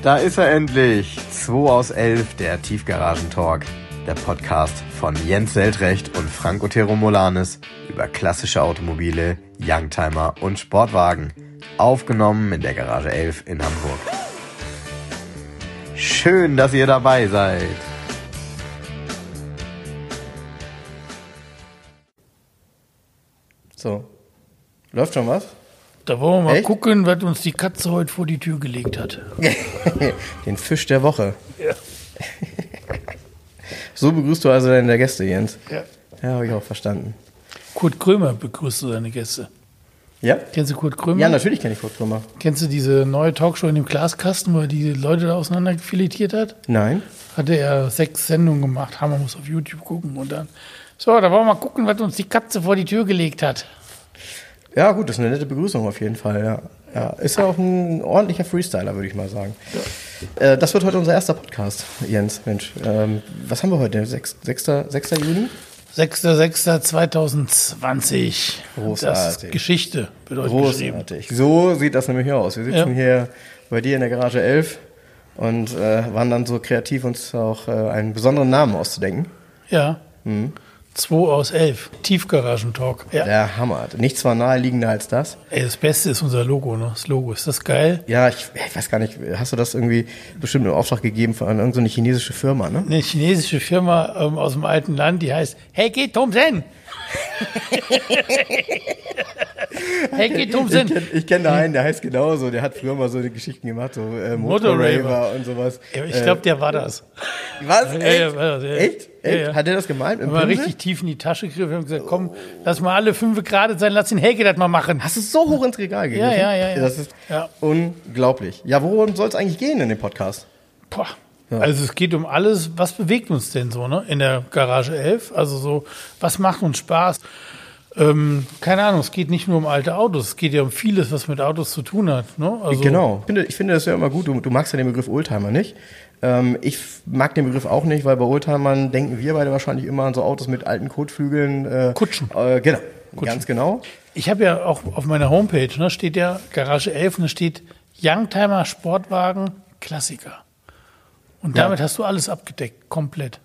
Da ist er endlich. 2 aus 11, der Tiefgaragentalk. Der Podcast von Jens Seltrecht und Frank Otero Molanes über klassische Automobile, Youngtimer und Sportwagen. Aufgenommen in der Garage 11 in Hamburg. Schön, dass ihr dabei seid. So. Läuft schon was? Da wollen wir mal Echt? gucken, was uns die Katze heute vor die Tür gelegt hat. Den Fisch der Woche. Ja. So begrüßt du also deine Gäste, Jens. Ja. Ja, habe ich auch verstanden. Kurt Krömer begrüßt du seine Gäste. Ja? Kennst du Kurt Krömer? Ja, natürlich kenne ich Kurt Krümmer. Kennst du diese neue Talkshow in dem Glaskasten, wo er die Leute da auseinanderfiletiert hat? Nein? Hatte er sechs Sendungen gemacht. Hammer muss auf YouTube gucken und dann. So, da wollen wir mal gucken, was uns die Katze vor die Tür gelegt hat. Ja, gut, das ist eine nette Begrüßung auf jeden Fall, ja. ja ist ja auch ein ordentlicher Freestyler, würde ich mal sagen. Äh, das wird heute unser erster Podcast, Jens. Mensch, ähm, was haben wir heute? 6. 6. 6. Juni? 6.6.2020. Großartig. Das ist Geschichte, geschrieben. Großartig. So sieht das nämlich aus. Wir sitzen Ja. hier bei dir in der Garage 11 und äh, waren dann so kreativ, uns auch äh, einen besonderen Namen auszudenken. Ja. 2 aus 11. Tiefgaragentalk. Ja. Der Hammer. Nichts war naheliegender als das. Ey, das Beste ist unser Logo, ne? Das Logo, ist das geil? Ja, ich, ich weiß gar nicht, hast du das irgendwie bestimmt in Auftrag gegeben von irgendeiner so eine chinesische Firma, ne? Eine chinesische Firma ähm, aus dem alten Land, die heißt Heike Thomsen. Heike Ich Thomsen. kenne ich kenn da einen, der heißt genauso, der hat früher mal so eine Geschichten gemacht, so äh, Motorraver. Und sowas. Ja, Ich glaube, der war das. Äh, was? Ja, Echt? ja, war das, ja. Echt? Ja, Echt? ja. Hat der das gemalt? Im Pinsel? richtig tief in die Tasche griff, haben gesagt, komm, lass mal alle fünf gerade sein, lass den Helge das mal machen. Hast du es so hoch ins Regal gegriffen? ja, ja, ja. Das ist Ja. unglaublich. Ja, worum soll es eigentlich gehen in dem Podcast? Boah. Also es geht um alles, was bewegt uns denn so, ne? In der Garage 11. Also so, was macht uns Spaß? Ähm, keine Ahnung, es geht nicht nur um alte Autos, es geht ja um vieles, was mit Autos zu tun hat. Ne? Also, Genau. Ich finde, ich finde das ja immer gut. Du, du magst ja den Begriff Oldtimer nicht. Ähm, ich mag den Begriff auch nicht, weil bei Oldtimern denken wir beide wahrscheinlich immer an so Autos mit alten Kotflügeln. Äh, Kutschen. Äh, genau. Ganz genau. Ich habe ja auch auf meiner Homepage, ne, steht ja Garage 11 und da steht Youngtimer Sportwagen Klassiker. Und Ja. damit hast du alles abgedeckt, komplett.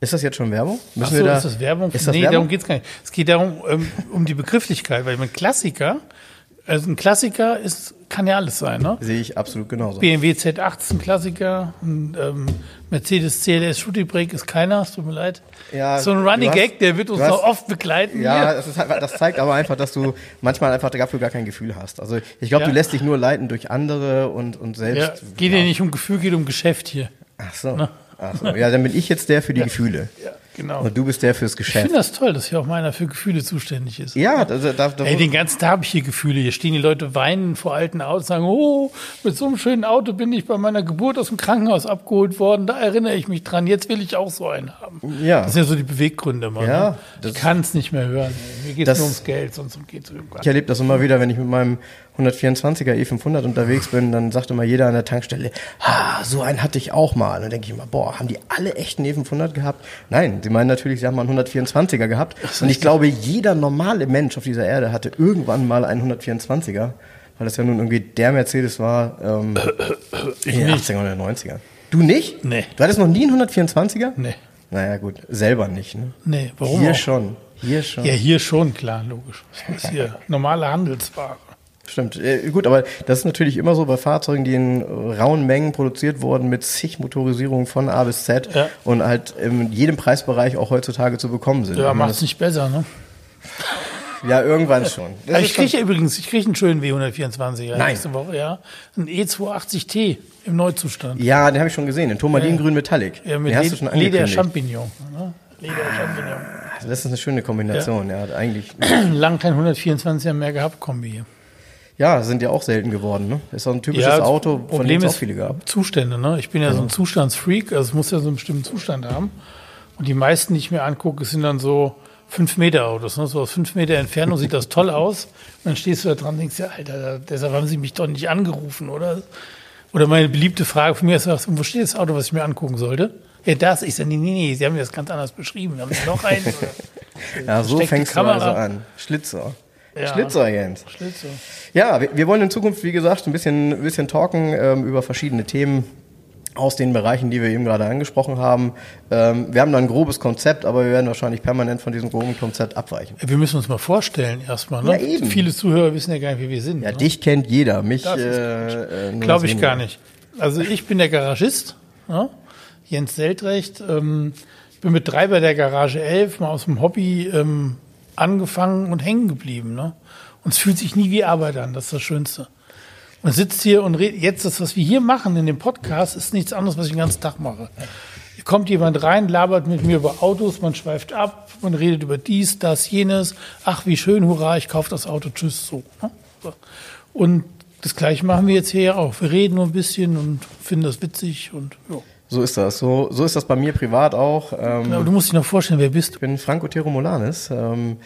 Ist das jetzt schon Werbung? Ach Müssen so, wir da, ist das Werbung? Ist das nee, Werbung? darum geht's gar nicht. Es geht darum, ähm, um die Begrifflichkeit, weil ein Klassiker, also ein Klassiker ist, kann ja alles sein, ne? Sehe ich absolut genauso. BMW Z8 ist ein Klassiker, ein, ähm, Mercedes CLS Shooting Brake ist keiner, es tut mir leid. Ja, so ein Running hast- Gag, der wird uns hast- noch oft begleiten. Ja, das, halt, das zeigt aber einfach, dass du manchmal einfach dafür gar kein Gefühl hast. Also ich glaube, Ja. du lässt dich nur leiten durch andere und, und ja selbst. geht ja nicht um Gefühl, geht um Geschäft hier. Ach so. Ach so. Ja, dann bin ich jetzt der für die Gefühle. Ja, genau. Und du bist der fürs Ich Geschäft. finde das toll, dass hier auch meiner für Gefühle zuständig ist. Ja, da, da, da, Ey, den ganzen Tag habe ich hier Gefühle. Hier stehen die Leute weinen vor alten Autos, sagen, oh, mit so einem schönen Auto bin ich bei meiner Geburt aus dem Krankenhaus abgeholt worden. Da erinnere ich mich dran. Jetzt will ich auch so einen haben. Ja. Das sind ja so die Beweggründe immer. Ja, ne? Ich kann es nicht mehr hören. ey. Mir geht es nur ums Geld, sonst geht es Ich erlebe das immer wieder, wenn ich mit meinem 124er E500 unterwegs bin, dann sagt immer jeder an der Tankstelle, ah, so einen hatte ich auch mal. Und dann denke ich immer, boah, haben die alle echt einen E500 gehabt? Nein, sie meinen natürlich, sie haben mal einen 124er gehabt. Und ich glaube, jeder normale Mensch auf dieser Erde hatte irgendwann mal einen 124er, weil das ja nun irgendwie der Mercedes war ähm, in den nicht. 80er oder 90er. Du nicht? Nee. Du hattest noch nie einen 124er? Nee. Naja, gut, selber nicht. Ne? Nee, warum Hier auch? schon. Hier schon. Ja, hier schon, klar, logisch. Das ist hier normale Handelsware. Stimmt, äh, gut, aber das ist natürlich immer so bei Fahrzeugen, die in rauen Mengen produziert wurden, mit zig Motorisierungen von A bis Z Ja. und halt in jedem Preisbereich auch heutzutage zu bekommen sind. Ja, man macht es nicht besser, ne? ja irgendwann schon. Ist ich kriege ja übrigens, ich kriege einen schönen W124er Nein. nächste Woche, ja. Ein E E280T im Neuzustand. ja, den habe ich schon gesehen, den Turmalingrün Metallic. Ja, mit den hast du schon Leder. Champignon. Ne? Leder Champignon. Das ist eine schöne Kombination, ja, eigentlich. Lang kein 124er mehr gehabt, Kombi hier. Ja, sind ja auch selten geworden, ne? Ist auch ein typisches das Auto, von dem Problem es auch viele gab. Zustände. Ne? Ich bin ja so ein Zustandsfreak, also es muss ja so einen bestimmten Zustand haben. Und die meisten, die ich mir angucke, sind dann so 5 Meter Autos. Ne? So aus 5 Meter Entfernung sieht das toll aus. Und dann stehst du da dran und denkst, ja, Alter, deshalb haben sie mich doch nicht angerufen, oder? Oder meine beliebte Frage von mir ist, wo steht das Auto, was ich mir angucken sollte? Ja, das. Ich sage, nee, nee, nee, sie haben mir das ganz anders beschrieben. Haben sie noch einen? Ja, so fängst Kamera. du also an. Schlitzer. Ja. Schlitzer, Jens. Schlitzer. Ja, wir, wir, wollen in Zukunft, wie gesagt, ein bisschen, ein bisschen talken ähm, über verschiedene Themen aus den Bereichen, die wir eben gerade angesprochen haben. Ähm, wir haben da ein grobes Konzept, aber wir werden wahrscheinlich permanent von diesem groben Konzept abweichen. Wir müssen uns mal vorstellen erstmal. Ne? Ja, eben. Viele Zuhörer wissen ja gar nicht, wie wir sind. Ja, ne? dich kennt jeder, mich äh, äh, Glaube ich gar nicht. Also ich bin der Garagist, ne? Jens Seltrecht. Ähm, ich bin Betreiber der Garage 11, mal aus dem Hobby ähm, angefangen und hängen geblieben. Ne? Und es fühlt sich nie wie Arbeit an, das ist das Schönste. Man sitzt hier und redet, jetzt das, was wir hier machen in dem Podcast, ist nichts anderes, was ich den ganzen Tag mache. Kommt jemand rein, labert mit mir über Autos, man schweift ab, man redet über dies, das, jenes. Ach, wie schön, hurra, ich kaufe das Auto, tschüss, so. Ne? Und das Gleiche machen wir jetzt hier auch. Wir reden nur ein bisschen und finden das witzig und ja. So ist das. So, so ist das bei mir privat auch. Ähm, genau, du musst dich noch vorstellen, wer bist du? Ich bin Franco Teromolanes. Ähm,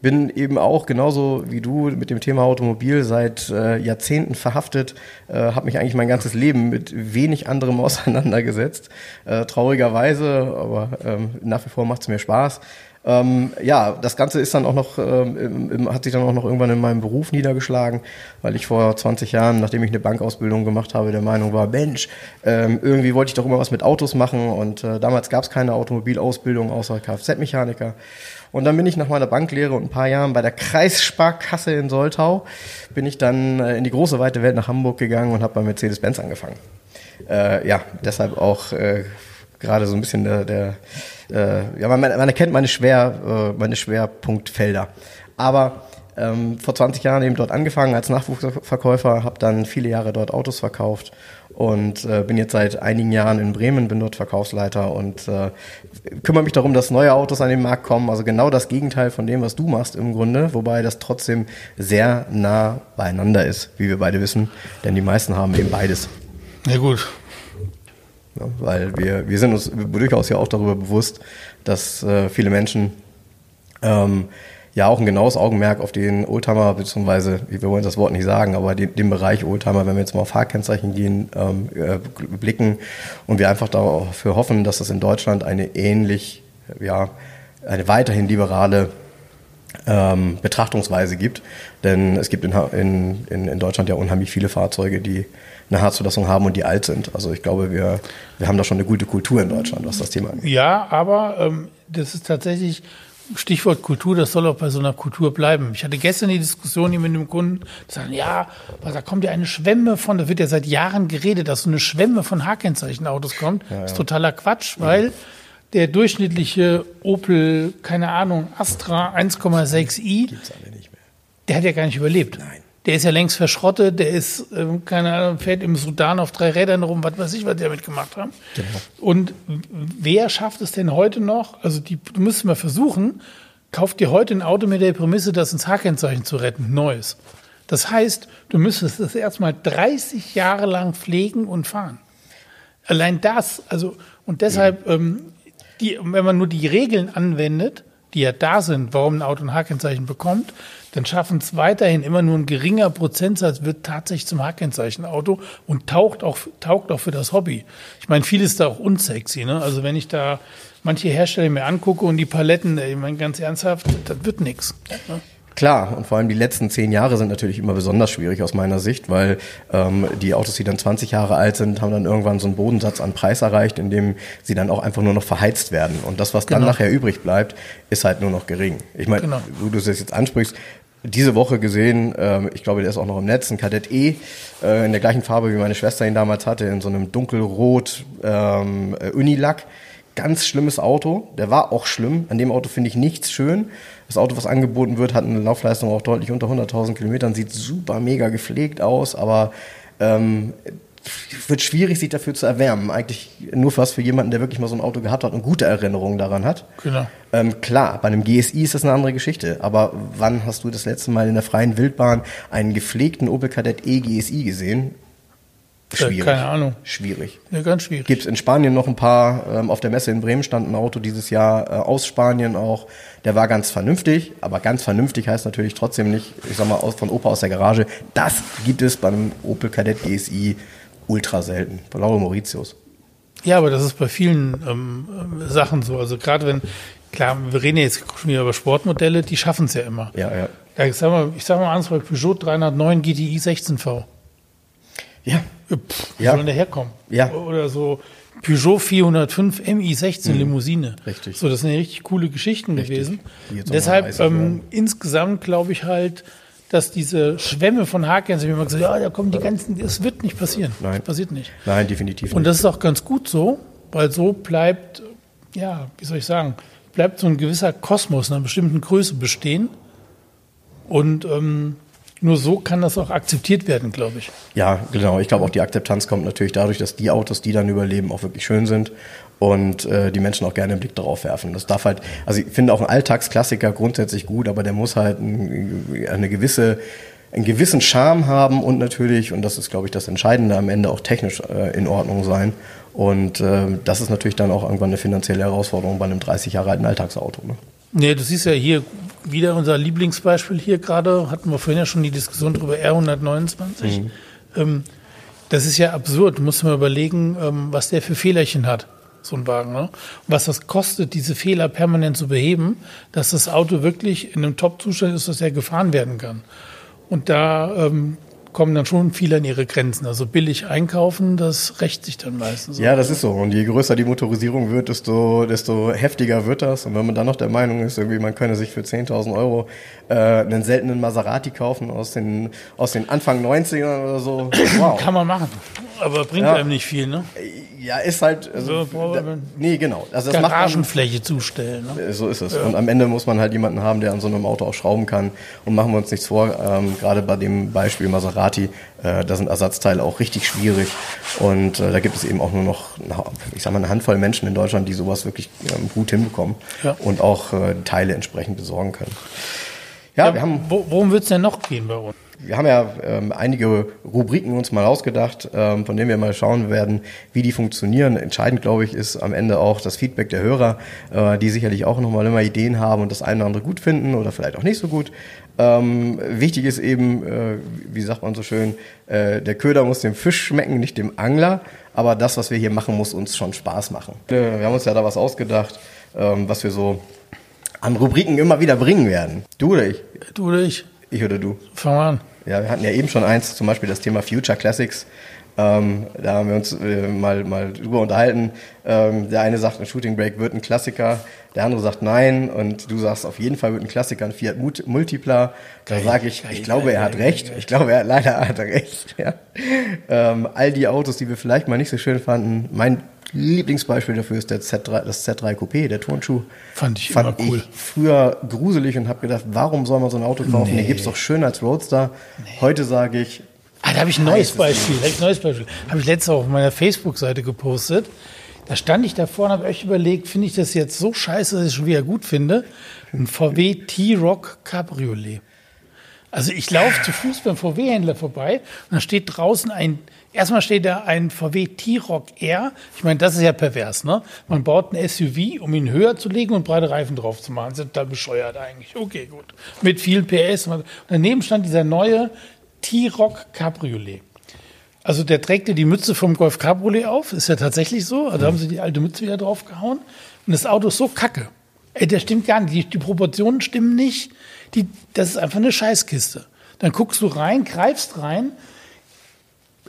bin eben auch genauso wie du mit dem Thema Automobil seit äh, Jahrzehnten verhaftet, äh, habe mich eigentlich mein ganzes Leben mit wenig anderem auseinandergesetzt. Äh, traurigerweise, aber ähm, nach wie vor macht es mir Spaß. Ähm, ja, das Ganze ist dann auch noch, ähm, hat sich dann auch noch irgendwann in meinem Beruf niedergeschlagen, weil ich vor 20 Jahren, nachdem ich eine Bankausbildung gemacht habe, der Meinung war, Mensch, ähm, irgendwie wollte ich doch immer was mit Autos machen und äh, damals gab es keine Automobilausbildung außer Kfz-Mechaniker. Und dann bin ich nach meiner Banklehre und ein paar Jahren bei der Kreissparkasse in Soltau, bin ich dann äh, in die große weite Welt nach Hamburg gegangen und habe bei Mercedes-Benz angefangen. Äh, ja, deshalb auch äh, gerade so ein bisschen der, der äh, ja, man, man erkennt meine, Schwer, äh, meine Schwerpunktfelder. Aber ähm, vor 20 Jahren eben dort angefangen als Nachwuchsverkäufer, habe dann viele Jahre dort Autos verkauft und äh, bin jetzt seit einigen Jahren in Bremen, bin dort Verkaufsleiter und äh, kümmere mich darum, dass neue Autos an den Markt kommen. Also genau das Gegenteil von dem, was du machst im Grunde, wobei das trotzdem sehr nah beieinander ist, wie wir beide wissen, denn die meisten haben eben beides. Ja gut, ja, weil wir, wir sind uns durchaus ja auch darüber bewusst, dass äh, viele Menschen ähm, ja auch ein genaues Augenmerk auf den Oldtimer, beziehungsweise, wir wollen das Wort nicht sagen, aber den, den Bereich Oldtimer, wenn wir jetzt mal auf Fahrkennzeichen gehen, ähm, äh, blicken und wir einfach dafür hoffen, dass es in Deutschland eine ähnlich, ja, eine weiterhin liberale ähm, Betrachtungsweise gibt. Denn es gibt in, in, in Deutschland ja unheimlich viele Fahrzeuge, die eine Haarzulassung haben und die alt sind. Also ich glaube, wir, wir haben da schon eine gute Kultur in Deutschland, was das Thema angeht. Ja, aber ähm, das ist tatsächlich Stichwort Kultur, das soll auch bei so einer Kultur bleiben. Ich hatte gestern die Diskussion hier mit einem Kunden, die sagen, ja, da kommt ja eine Schwemme von, da wird ja seit Jahren geredet, dass so eine Schwemme von H-Kennzeichenautos kommt. Ja, ja. Das ist totaler Quatsch, weil der durchschnittliche Opel, keine Ahnung, Astra 1,6i, der hat ja gar nicht überlebt. Nein der ist ja längst verschrottet, der ist, äh, keine Ahnung, fährt im Sudan auf drei Rädern rum, was weiß ich, was die damit gemacht haben. Genau. Und wer schafft es denn heute noch? Also die, du müsstest mal versuchen, kauft dir heute ein Auto mit der Prämisse, das ins H-Kennzeichen zu retten, neues. Das heißt, du müsstest es erstmal 30 Jahre lang pflegen und fahren. Allein das, also, und deshalb, ja. ähm, die, wenn man nur die Regeln anwendet, die ja da sind, warum ein Auto ein H-Kennzeichen bekommt, dann schaffen es weiterhin immer nur ein geringer Prozentsatz wird tatsächlich zum H-Kennzeichen-Auto und taugt auch, taugt auch für das Hobby. Ich meine, viel ist da auch unsexy. Ne? Also wenn ich da manche Hersteller mir angucke und die Paletten, ich meine, ganz ernsthaft, das wird nichts. Ne? Klar, und vor allem die letzten zehn Jahre sind natürlich immer besonders schwierig aus meiner Sicht, weil ähm, die Autos, die dann 20 Jahre alt sind, haben dann irgendwann so einen Bodensatz an Preis erreicht, in dem sie dann auch einfach nur noch verheizt werden. Und das, was genau. dann nachher übrig bleibt, ist halt nur noch gering. Ich meine, genau. wo du es jetzt ansprichst, diese Woche gesehen, ähm, ich glaube, der ist auch noch im Netz, ein Kadett E, äh, in der gleichen Farbe, wie meine Schwester ihn damals hatte, in so einem dunkelrot ähm, Unilack. Ganz schlimmes Auto. Der war auch schlimm. An dem Auto finde ich nichts schön. Das Auto, was angeboten wird, hat eine Laufleistung auch deutlich unter 100.000 Kilometern, sieht super mega gepflegt aus, aber ähm, wird schwierig, sich dafür zu erwärmen. Eigentlich nur was für jemanden, der wirklich mal so ein Auto gehabt hat und gute Erinnerungen daran hat. Genau. Ähm, klar, bei einem GSI ist das eine andere Geschichte. Aber wann hast du das letzte Mal in der freien Wildbahn einen gepflegten Opel Kadett E GSI gesehen? Schwierig. Keine Ahnung. Schwierig. Ja, ganz schwierig. Gibt es in Spanien noch ein paar, ähm, auf der Messe in Bremen stand ein Auto dieses Jahr äh, aus Spanien auch. Der war ganz vernünftig, aber ganz vernünftig heißt natürlich trotzdem nicht, ich sag mal, aus, von Opa aus der Garage. Das gibt es beim Opel Kadett GSI ultra selten. Blaue Mauritius. Ja, aber das ist bei vielen ähm, Sachen so. Also gerade wenn, klar, wir reden jetzt schon wieder über Sportmodelle, die schaffen es ja immer. Ja, ja. Ja, ich sag mal, ich sag mal anders, bei Peugeot 309 GTI 16V. Ja. Pff, ja. soll der herkommen? Ja. Oder so Peugeot 405 MI16 mhm. Limousine. Richtig. So, das sind ja richtig coole Geschichten richtig. gewesen. Deshalb ähm, insgesamt glaube ich halt, dass diese Schwämme von Haken, wie man gesagt ja, da kommen die ganzen, das wird nicht passieren. Nein. Das passiert nicht. Nein, definitiv nicht. Und das ist auch ganz gut so, weil so bleibt, ja, wie soll ich sagen, bleibt so ein gewisser Kosmos einer bestimmten Größe bestehen. Und ähm, nur so kann das auch akzeptiert werden, glaube ich. Ja, genau. Ich glaube auch die Akzeptanz kommt natürlich dadurch, dass die Autos, die dann überleben, auch wirklich schön sind und äh, die Menschen auch gerne einen Blick darauf werfen. Das darf halt, also ich finde auch ein Alltagsklassiker grundsätzlich gut, aber der muss halt ein, eine gewisse einen gewissen Charme haben und natürlich, und das ist, glaube ich, das Entscheidende am Ende, auch technisch äh, in Ordnung sein. Und äh, das ist natürlich dann auch irgendwann eine finanzielle Herausforderung bei einem 30 Jahre alten Alltagsauto. Ne? Nee, du siehst ja hier wieder unser Lieblingsbeispiel hier gerade, hatten wir vorhin ja schon die Diskussion darüber, R129. Mhm. Ähm, das ist ja absurd. Du musst mal überlegen, ähm, was der für Fehlerchen hat, so ein Wagen. Ne? Was das kostet, diese Fehler permanent zu beheben, dass das Auto wirklich in einem Top-Zustand ist, dass er gefahren werden kann. Und da ähm, kommen dann schon viele an ihre Grenzen. Also billig einkaufen, das rächt sich dann meistens. Ja, das ist so. Und je größer die Motorisierung wird, desto, desto heftiger wird das. Und wenn man dann noch der Meinung ist, irgendwie man könne sich für 10.000 Euro äh, einen seltenen Maserati kaufen aus den, aus den Anfang 90ern oder so, wow. Kann man machen. Aber bringt ja. einem nicht viel, ne? Ja, ist halt. Also, so, da, nee, genau. Also das Garagenfläche macht man, zustellen. Ne? So ist es. Ja. Und am Ende muss man halt jemanden haben, der an so einem Auto auch schrauben kann. Und machen wir uns nichts vor, ähm, gerade bei dem Beispiel Maserati, äh, da sind Ersatzteile auch richtig schwierig. Und äh, da gibt es eben auch nur noch, ich sag mal, eine Handvoll Menschen in Deutschland, die sowas wirklich ähm, gut hinbekommen ja. und auch äh, Teile entsprechend besorgen können. Ja, ja wir haben. Worum wird es denn noch gehen bei uns? Wir haben ja ähm, einige Rubriken uns mal ausgedacht, ähm, von denen wir mal schauen werden, wie die funktionieren. Entscheidend, glaube ich, ist am Ende auch das Feedback der Hörer, äh, die sicherlich auch nochmal immer Ideen haben und das eine oder andere gut finden oder vielleicht auch nicht so gut. Ähm, wichtig ist eben, äh, wie sagt man so schön, äh, der Köder muss dem Fisch schmecken, nicht dem Angler. Aber das, was wir hier machen, muss uns schon Spaß machen. Wir haben uns ja da was ausgedacht, ähm, was wir so an Rubriken immer wieder bringen werden. Du oder ich? Du oder ich? Ich oder du? Fang an. Ja, wir hatten ja eben schon eins, zum Beispiel das Thema Future Classics. Ähm, da haben wir uns äh, mal, mal drüber unterhalten. Ähm, der eine sagt, ein Shooting Break wird ein Klassiker, der andere sagt nein und du sagst, auf jeden Fall wird ein Klassiker ein Fiat Multipla. Da sage ich, ich glaube, er hat recht. Ich glaube, er hat leider hat recht. Ja. Ähm, all die Autos, die wir vielleicht mal nicht so schön fanden, mein Lieblingsbeispiel dafür ist der Z3, das Z3 Coupé, der Turnschuh. Fand ich Fand immer cool. Ich früher gruselig und habe gedacht, warum soll man so ein Auto kaufen? Nee. Den gibt's doch schön als Roadster. Nee. Heute sage ich. Ah, da habe ich ein neues Beispiel. Da hab ich ein neues Beispiel. Habe ich letztes auf meiner Facebook-Seite gepostet. Da stand ich davor und habe euch überlegt, finde ich das jetzt so scheiße, dass ich es schon wieder gut finde. Ein VW T-Rock Cabriolet. Also ich laufe zu Fuß beim VW-Händler vorbei und da steht draußen ein Erstmal steht da ein VW T-Rock R. Ich meine, das ist ja pervers, ne? Man baut ein SUV, um ihn höher zu legen und breite Reifen drauf zu machen. Ist total bescheuert eigentlich. Okay, gut. Mit viel PS. Und daneben stand dieser neue T-Rock Cabriolet. Also der trägt ja die Mütze vom Golf Cabriolet auf. Ist ja tatsächlich so. Also haben sie die alte Mütze wieder draufgehauen. Und das Auto ist so kacke. Ey, der stimmt gar nicht. Die, die Proportionen stimmen nicht. Die, das ist einfach eine Scheißkiste. Dann guckst du rein, greifst rein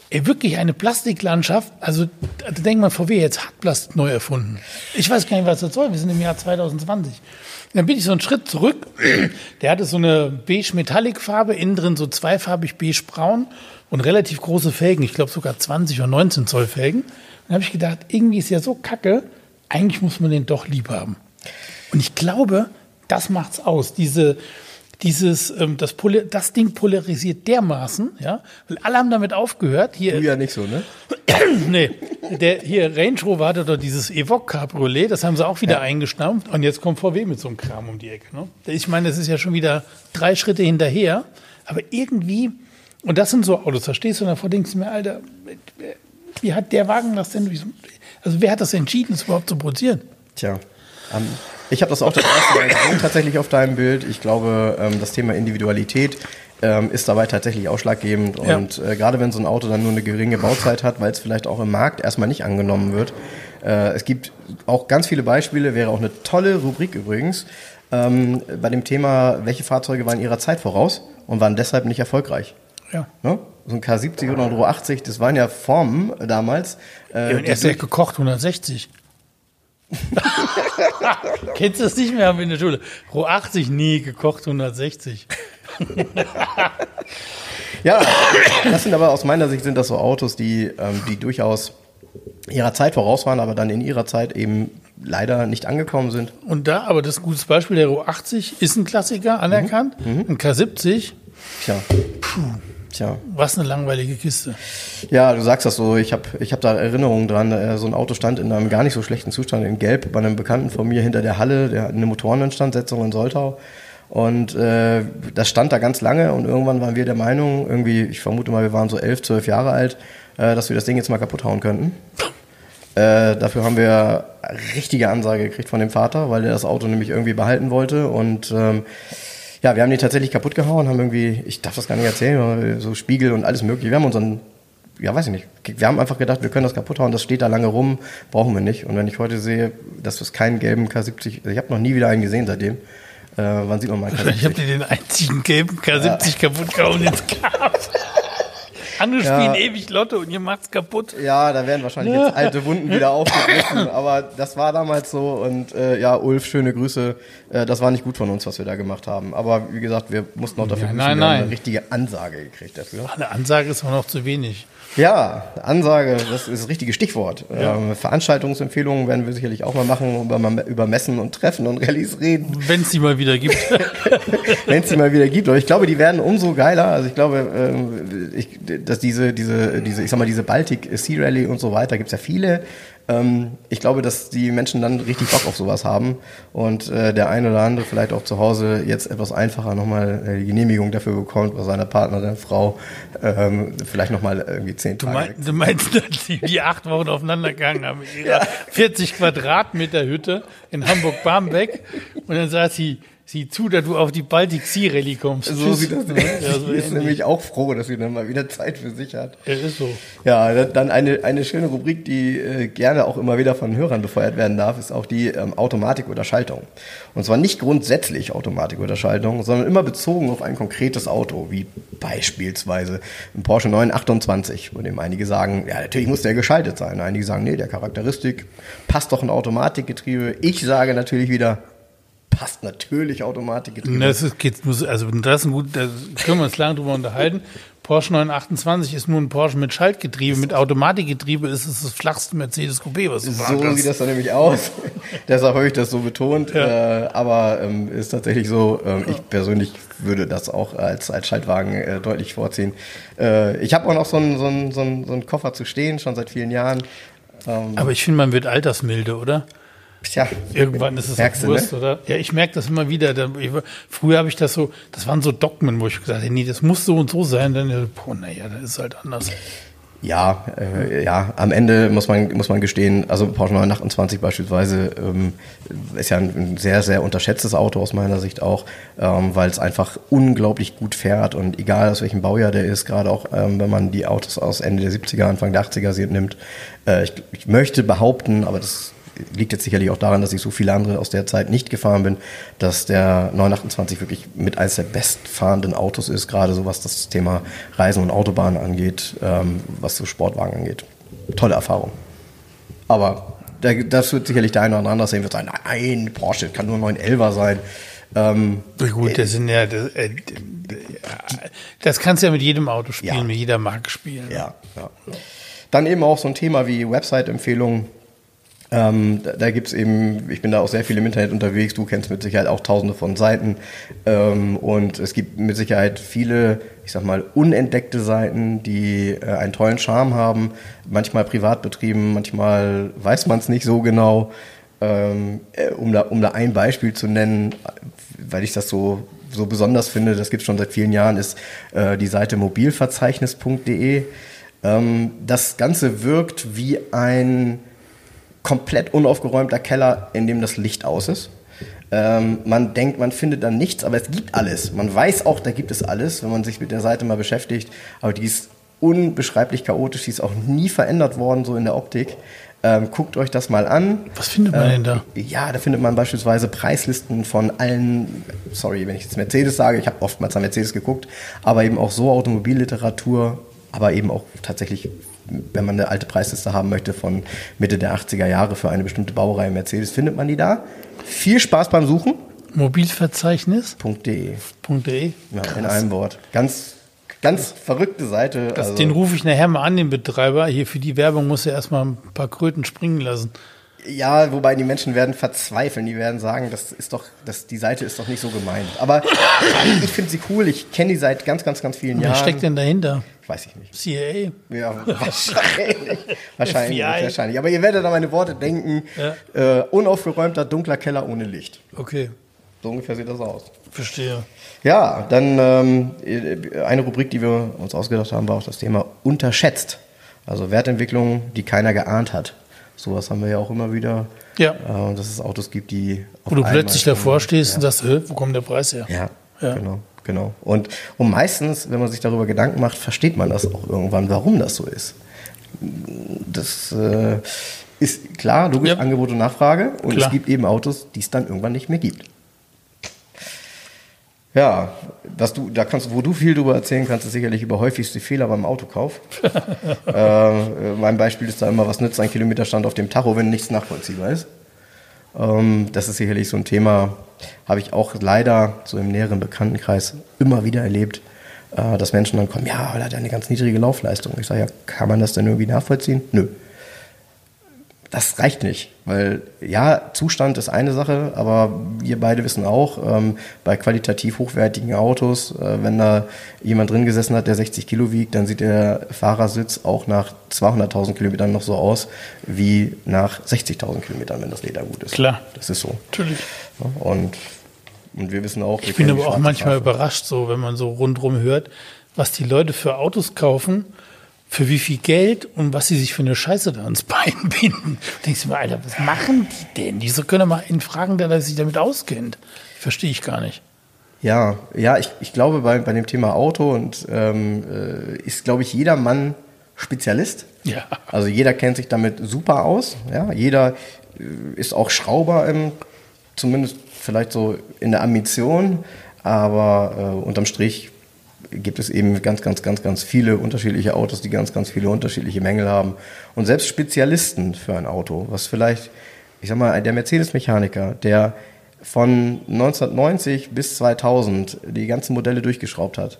ey, wirklich eine Plastiklandschaft. Also da denkt man, VW jetzt hat Plastik neu erfunden. Ich weiß gar nicht, was das soll. Wir sind im Jahr 2020. Dann bin ich so einen Schritt zurück. Der hatte so eine beige-metallic-Farbe, innen drin so zweifarbig beige-braun und relativ große Felgen. Ich glaube sogar 20 oder 19 Zoll Felgen. Dann habe ich gedacht, irgendwie ist ja so kacke. Eigentlich muss man den doch lieb haben. Und ich glaube, das macht's aus. Diese, dieses, ähm, das, das Ding polarisiert dermaßen, ja, weil alle haben damit aufgehört. Hier, du ja nicht so, ne? nee, der hier Range Rover hatte doch dieses Evoque Cabriolet, das haben sie auch wieder ja. eingestampft und jetzt kommt VW mit so einem Kram um die Ecke. Ne? Ich meine, das ist ja schon wieder drei Schritte hinterher, aber irgendwie, und das sind so Autos, da stehst du davor, denkst du mir, Alter, wie hat der Wagen das denn, also wer hat das entschieden, das überhaupt zu produzieren? Tja, um ich habe das auch das erste Mal gesehen, tatsächlich auf deinem Bild. Ich glaube, ähm, das Thema Individualität ähm, ist dabei tatsächlich ausschlaggebend. Ja. Und äh, gerade wenn so ein Auto dann nur eine geringe Bauzeit hat, weil es vielleicht auch im Markt erstmal nicht angenommen wird. Äh, es gibt auch ganz viele Beispiele, wäre auch eine tolle Rubrik übrigens. ähm, bei dem Thema, welche Fahrzeuge waren ihrer Zeit voraus und waren deshalb nicht erfolgreich. Ja. Ne? So ein K70 oder ein Ro 80, das waren ja Formen damals. Äh, ja, und erst ja gekocht 160. Kennst du das nicht mehr in der Schule? Ro 80 nie gekocht 160. ja, das sind aber aus meiner Sicht sind das so Autos, die, ähm, die durchaus ihrer Zeit voraus waren, aber dann in ihrer Zeit eben leider nicht angekommen sind. Und da, aber das ist ein gutes Beispiel, der Ro 80 ist ein Klassiker, anerkannt. Mhm. mhm. Ein K70. Tja. Puh. Tja. Was eine langweilige Kiste. Ja, du sagst das so. Ich habe ich hab da Erinnerungen dran. Äh, so ein Auto stand in einem gar nicht so schlechten Zustand in Gelb bei einem Bekannten von mir hinter der Halle. Der hat eine Motoreninstandsetzung in Soltau. Und äh, das stand da ganz lange und irgendwann waren wir der Meinung, irgendwie, ich vermute mal, wir waren so elf, zwölf Jahre alt, äh, dass wir das Ding jetzt mal kaputt hauen könnten. Äh, dafür haben wir richtige Ansage gekriegt von dem Vater, weil er das Auto nämlich irgendwie behalten wollte. Und ähm, ja, wir haben die tatsächlich kaputt gehauen, haben irgendwie, ich darf das gar nicht erzählen, so Spiegel und alles mögliche. Wir haben unseren, ja, weiß ich nicht, wir haben einfach gedacht, wir können das kaputt hauen, das steht da lange rum, brauchen wir nicht. Und wenn ich heute sehe, dass es keinen gelben K70, also ich habe noch nie wieder einen gesehen seitdem. Äh, wann sieht man mal K70? Ich habe dir den einzigen gelben K70 ja. kaputt gehauen, den es gab. Andere spielen ja. ewig Lotte und ihr macht's kaputt. Ja, da werden wahrscheinlich jetzt alte Wunden wieder aufgegriffen, aber das war damals so und äh, ja, Ulf, schöne Grüße. Äh, das war nicht gut von uns, was wir da gemacht haben. Aber wie gesagt, wir mussten auch dafür ja, nein, nein. eine richtige Ansage gekriegt dafür. Eine Ansage ist auch noch zu wenig. Ja, Ansage, das ist das richtige Stichwort. Ja. Ähm, Veranstaltungsempfehlungen werden wir sicherlich auch mal machen, über, über Messen und Treffen und Rallyes reden. Wenn es die mal wieder gibt. Wenn es die mal wieder gibt. Aber ich glaube, die werden umso geiler. Also ich glaube, ähm, ich, dass diese, diese, diese, ich sag mal, diese Baltic Sea Rally und so weiter, gibt es ja viele. Ähm, ich glaube, dass die Menschen dann richtig Bock auf sowas haben und äh, der eine oder andere vielleicht auch zu Hause jetzt etwas einfacher nochmal äh, die Genehmigung dafür bekommt bei seiner Partnerin, Frau, ähm, vielleicht nochmal irgendwie zehn du Tage. Mein, du meinst, dass die, die acht Wochen aufeinander gegangen haben mit ihrer ja. 40 Quadratmeter Hütte in Hamburg-Barmbek und dann sagt sie, Sieh zu, dass du auf die Baltic Sea Rallye kommst. So sieht das aus. Ja, so ist nämlich auch froh, dass sie dann mal wieder Zeit für sich hat. Ja, ist so. Ja, dann eine, eine schöne Rubrik, die äh, gerne auch immer wieder von Hörern befeuert werden darf, ist auch die ähm, Automatik oder Schaltung. Und zwar nicht grundsätzlich Automatik oder Schaltung, sondern immer bezogen auf ein konkretes Auto, wie beispielsweise ein Porsche 928, von dem einige sagen, ja, natürlich muss der geschaltet sein. Einige sagen, nee, der Charakteristik passt doch ein Automatikgetriebe. Ich sage natürlich wieder, passt natürlich Automatikgetriebe. Das ist, also das ist ein gut, da können wir uns lange drüber unterhalten. Porsche 928 ist nur ein Porsche mit Schaltgetriebe, mit Automatikgetriebe ist es das flachste Mercedes Coupé, was du So hast. sieht das dann nämlich aus. Deshalb habe ich das so betont. Ja. Äh, aber ähm, ist tatsächlich so, ähm, ich persönlich würde das auch als, als Schaltwagen äh, deutlich vorziehen. Äh, ich habe auch noch so einen, so, einen, so, einen, so einen Koffer zu stehen, schon seit vielen Jahren. Ähm, aber ich finde, man wird altersmilde, oder? Tja, irgendwann ist es auch Wurst, ne? oder? Ja, ich merke das immer wieder. früher habe ich das so, das waren so Dogmen, wo ich gesagt habe, nee, das muss so und so sein. Dann, boah, naja, das ist halt anders. Ja, äh, ja, am Ende muss man, muss man gestehen, also Porsche 928 beispielsweise ähm, ist ja ein, sehr, sehr unterschätztes Auto aus meiner Sicht auch, ähm, weil es einfach unglaublich gut fährt und egal aus welchem Baujahr der ist, gerade auch ähm, wenn man die Autos aus Ende der 70er, Anfang der 80er nimmt, äh, ich, ich möchte behaupten, aber das liegt jetzt sicherlich auch daran, dass ich so viele andere aus der Zeit nicht gefahren bin, dass der 928 wirklich mit eines der bestfahrenden Autos ist, gerade so was das Thema Reisen und Autobahnen angeht, ähm, was so Sportwagen angeht. Tolle Erfahrung. Aber das wird sicherlich der eine oder andere sehen, wird sagen, nein, Porsche kann nur 911er sein. Ähm, Gut, das sind ja, das, äh, das kannst du ja mit jedem Auto spielen, ja. mit jeder Marke spielen. Ja, ja. Dann eben auch so ein Thema wie Website-Empfehlungen. Ähm, da da gibt es eben, ich bin da auch sehr viel im Internet unterwegs, du kennst mit Sicherheit auch tausende von Seiten. Ähm, und es gibt mit Sicherheit viele, ich sag mal, unentdeckte Seiten, die äh, einen tollen Charme haben, manchmal privat betrieben, manchmal weiß man es nicht so genau. Ähm, äh, um, da, um da ein Beispiel zu nennen, weil ich das so, so besonders finde, das gibt es schon seit vielen Jahren, ist äh, die Seite mobilverzeichnis.de. Ähm, das Ganze wirkt wie ein komplett unaufgeräumter Keller, in dem das Licht aus ist. Ähm, man denkt, man findet dann nichts, aber es gibt alles. Man weiß auch, da gibt es alles, wenn man sich mit der Seite mal beschäftigt. Aber die ist unbeschreiblich chaotisch, die ist auch nie verändert worden, so in der Optik. Ähm, guckt euch das mal an. Was findet man denn da? Ja, da findet man beispielsweise Preislisten von allen, sorry, wenn ich jetzt Mercedes sage, ich habe oftmals an Mercedes geguckt, aber eben auch so Automobilliteratur, aber eben auch tatsächlich, wenn man eine alte Preisliste haben möchte von Mitte der 80er Jahre für eine bestimmte Baureihe Mercedes, findet man die da. Viel Spaß beim Suchen. Mobilverzeichnis.de. .de. Ja, in einem Wort. Ganz, ganz verrückte Seite. Das, also. Den rufe ich nachher mal an, den Betreiber. Hier für die Werbung muss er erstmal ein paar Kröten springen lassen. Ja, wobei die Menschen werden verzweifeln. Die werden sagen, das ist doch, das, die Seite ist doch nicht so gemeint. Aber ich finde sie cool. Ich kenne die seit ganz, ganz, ganz vielen Wer Jahren. Wer steckt denn dahinter? Weiß ich nicht. CIA? Ja, wahrscheinlich. wahrscheinlich, wahrscheinlich. Aber ihr werdet an meine Worte denken. Ja. Äh, unaufgeräumter, dunkler Keller ohne Licht. Okay. So ungefähr sieht das aus. Verstehe. Ja, dann ähm, eine Rubrik, die wir uns ausgedacht haben, war auch das Thema unterschätzt. Also Wertentwicklung, die keiner geahnt hat. Sowas haben wir ja auch immer wieder. Ja. Äh, dass es Autos gibt, die. Wo du plötzlich davor stehst ja. und sagst, wo kommt der Preis her? Ja, ja. genau. Genau. Und, und meistens, wenn man sich darüber Gedanken macht, versteht man das auch irgendwann, warum das so ist. Das äh, ist klar, logisch, ja. Angebot und Nachfrage. Und klar. es gibt eben Autos, die es dann irgendwann nicht mehr gibt. Ja, was du, da kannst, wo du viel darüber erzählen kannst, ist sicherlich über häufigste Fehler beim Autokauf. äh, mein Beispiel ist da immer, was nützt ein Kilometerstand auf dem Tacho, wenn nichts nachvollziehbar ist. Ähm, das ist sicherlich so ein Thema, habe ich auch leider so im näheren Bekanntenkreis immer wieder erlebt, äh, dass Menschen dann kommen, ja, weil er hat eine ganz niedrige Laufleistung. Ich sage, ja, kann man das denn irgendwie nachvollziehen? Nö das reicht nicht, weil ja, Zustand ist eine Sache, aber wir beide wissen auch, ähm, bei qualitativ hochwertigen Autos, äh, wenn da jemand drin gesessen hat, der 60 Kilo wiegt, dann sieht der Fahrersitz auch nach 200.000 Kilometern noch so aus wie nach 60.000 Kilometern, wenn das Leder gut ist. Klar. Das ist so. Natürlich. Und, und wir wissen auch. Ich bin aber auch manchmal Strafe. überrascht, so wenn man so rundherum hört, was die Leute für Autos kaufen für wie viel Geld und was sie sich für eine Scheiße da ans Bein binden. Da denkst du mir, Alter, was machen die denn? Wieso können mal einen fragen, der sich damit auskennt? Verstehe ich gar nicht. Ja, ja, ich, ich glaube, bei, bei dem Thema Auto und ähm, äh, ist, glaube ich, jeder Mann Spezialist. Ja. Also jeder kennt sich damit super aus. Ja, jeder äh, ist auch Schrauber, im, zumindest vielleicht so in der Ambition, aber äh, unterm Strich gibt es eben ganz, ganz, ganz, ganz viele unterschiedliche Autos, die ganz, ganz viele unterschiedliche Mängel haben. Und selbst Spezialisten für ein Auto, was vielleicht, ich sag mal, der Mercedes-Mechaniker, der von 1990 bis 2000 die ganzen Modelle durchgeschraubt hat,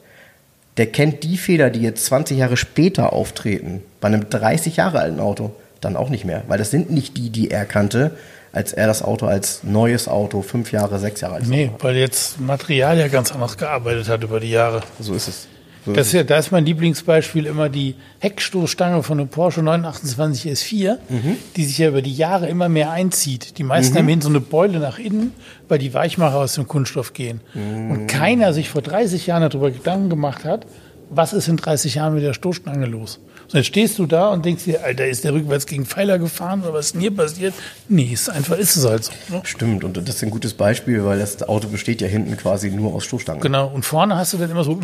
der kennt die Fehler, die jetzt 20 Jahre später auftreten, bei einem 30 Jahre alten Auto, dann auch nicht mehr. Weil das sind nicht die, die er kannte, als er das Auto als neues Auto fünf Jahre, sechs Jahre alt Nee, weil jetzt Material ja ganz anders gearbeitet hat über die Jahre. So ist es. So das ist ja, da ist mein Lieblingsbeispiel immer die Heckstoßstange von einem Porsche 928 S4, mhm. die sich ja über die Jahre immer mehr einzieht. Die meisten mhm. haben hinten so eine Beule nach innen, weil die Weichmacher aus dem Kunststoff gehen. Mhm. Und keiner sich vor 30 Jahren darüber Gedanken gemacht hat, was ist in 30 Jahren mit der Stoßstange los? So, jetzt stehst du da und denkst dir, Alter, ist der rückwärts gegen Pfeiler gefahren oder was ist denn hier passiert? Nee, ist einfach, ist es halt so. Ne? Stimmt, und das ist ein gutes Beispiel, weil das Auto besteht ja hinten quasi nur aus Stoßstangen. Genau, und vorne hast du dann immer so,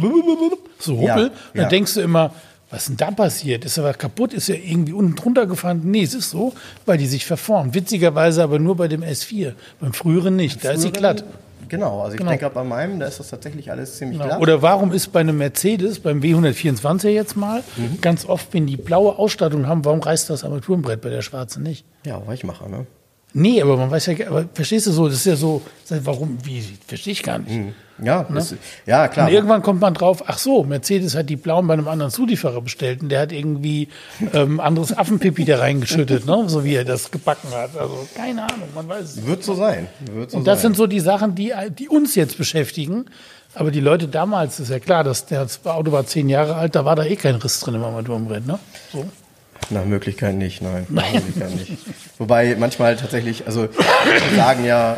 so Ruppel. Ja, und dann ja. denkst du immer, was ist denn da passiert? Ist aber kaputt? Ist ja irgendwie unten drunter gefahren? Nee, es ist so, weil die sich verformt. Witzigerweise aber nur bei dem S4. Beim früheren nicht. Da ist sie glatt. Genau, also ich genau. denke bei meinem, da ist das tatsächlich alles ziemlich genau. glatt. Oder warum ist bei einem Mercedes, beim W124 jetzt mal, mhm. ganz oft, wenn die blaue Ausstattung haben, warum reißt das Armaturenbrett bei der schwarzen nicht? Ja, Weichmacher, ne? Nee, aber man weiß ja, aber verstehst du so, das ist ja so, warum, wie, verstehe ich gar nicht. Mhm. Ja, ne? ist, ja, klar. Und irgendwann kommt man drauf, ach so, Mercedes hat die blauen bei einem anderen Zulieferer bestellt und der hat irgendwie ähm, anderes Affenpipi da reingeschüttet, ne? so wie er das gebacken hat. Also keine Ahnung, man weiß es. Wird so sein. Wird so und das sein. sind so die Sachen, die, die uns jetzt beschäftigen. Aber die Leute damals, ist ja klar, dass das Auto war zehn Jahre alt, da war da eh kein Riss drin im Armaturenbrett, ne? So. Nach Möglichkeit nicht, nein. Nach Möglichkeit nicht. Wobei manchmal tatsächlich, also sagen ja,